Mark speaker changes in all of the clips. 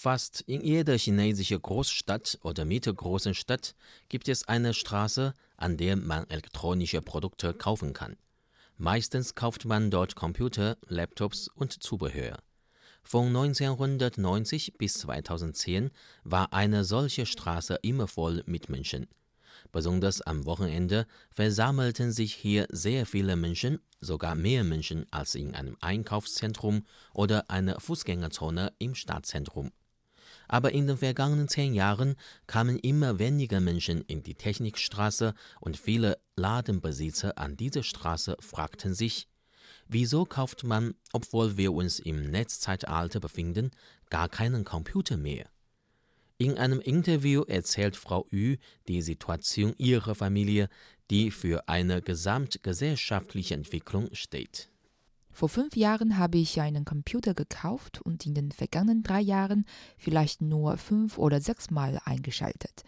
Speaker 1: Fast in jeder chinesischen Großstadt oder mittelgroßen Stadt gibt es eine Straße, an der man elektronische Produkte kaufen kann. Meistens kauft man dort Computer, Laptops und Zubehör. Von 1990 bis 2010 war eine solche Straße immer voll mit Menschen. Besonders am Wochenende versammelten sich hier sehr viele Menschen, sogar mehr Menschen als in einem Einkaufszentrum oder einer Fußgängerzone im Stadtzentrum. Aber in den vergangenen zehn Jahren kamen immer weniger Menschen in die Technikstraße und viele Ladenbesitzer an dieser Straße fragten sich, wieso kauft man, obwohl wir uns im Netzzeitalter befinden, gar keinen Computer mehr? In einem Interview erzählt Frau Yu die Situation ihrer Familie, die für eine gesamtgesellschaftliche Entwicklung steht.
Speaker 2: Vor fünf Jahren habe ich einen Computer gekauft und in den vergangenen drei Jahren vielleicht nur fünf oder sechs Mal eingeschaltet.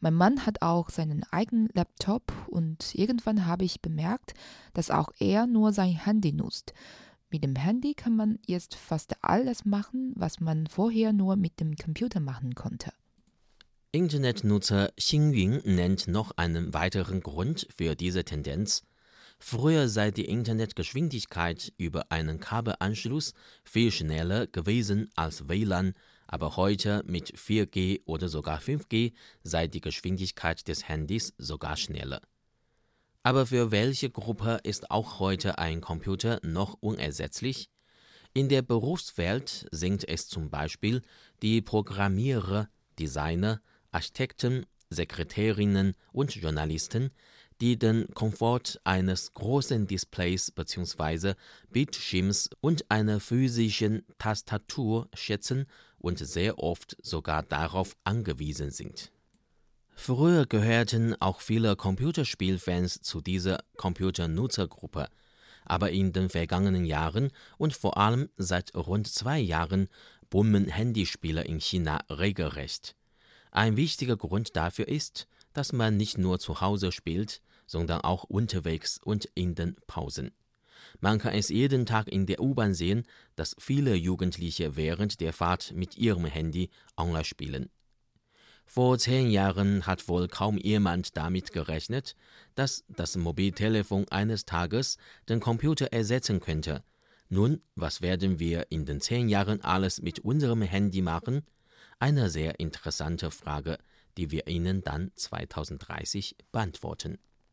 Speaker 2: Mein Mann hat auch seinen eigenen Laptop und irgendwann habe ich bemerkt, dass auch er nur sein Handy nutzt. Mit dem Handy kann man jetzt fast alles machen, was man vorher nur mit dem Computer machen konnte.
Speaker 1: Internetnutzer Xingyun nennt noch einen weiteren Grund für diese Tendenz. Früher sei die Internetgeschwindigkeit über einen Kabelanschluss viel schneller gewesen als WLAN, aber heute mit 4G oder sogar 5G sei die Geschwindigkeit des Handys sogar schneller. Aber für welche Gruppe ist auch heute ein Computer noch unersetzlich? In der Berufswelt sind es zum Beispiel die Programmierer, Designer, Architekten, Sekretärinnen und Journalisten, die den Komfort eines großen Displays bzw. Bildschirms und einer physischen Tastatur schätzen und sehr oft sogar darauf angewiesen sind. Früher gehörten auch viele Computerspielfans zu dieser Computernutzergruppe, aber in den vergangenen Jahren und vor allem seit rund zwei Jahren boomen Handyspiele in China regelrecht. Ein wichtiger Grund dafür ist, dass man nicht nur zu Hause spielt, sondern auch unterwegs und in den Pausen. Man kann es jeden Tag in der U-Bahn sehen, dass viele Jugendliche während der Fahrt mit ihrem Handy online spielen. Vor zehn Jahren hat wohl kaum jemand damit gerechnet, dass das Mobiltelefon eines Tages den Computer ersetzen könnte. Nun, was werden wir in den zehn Jahren alles mit unserem Handy machen? Eine sehr interessante Frage, die wir Ihnen dann 2030 beantworten.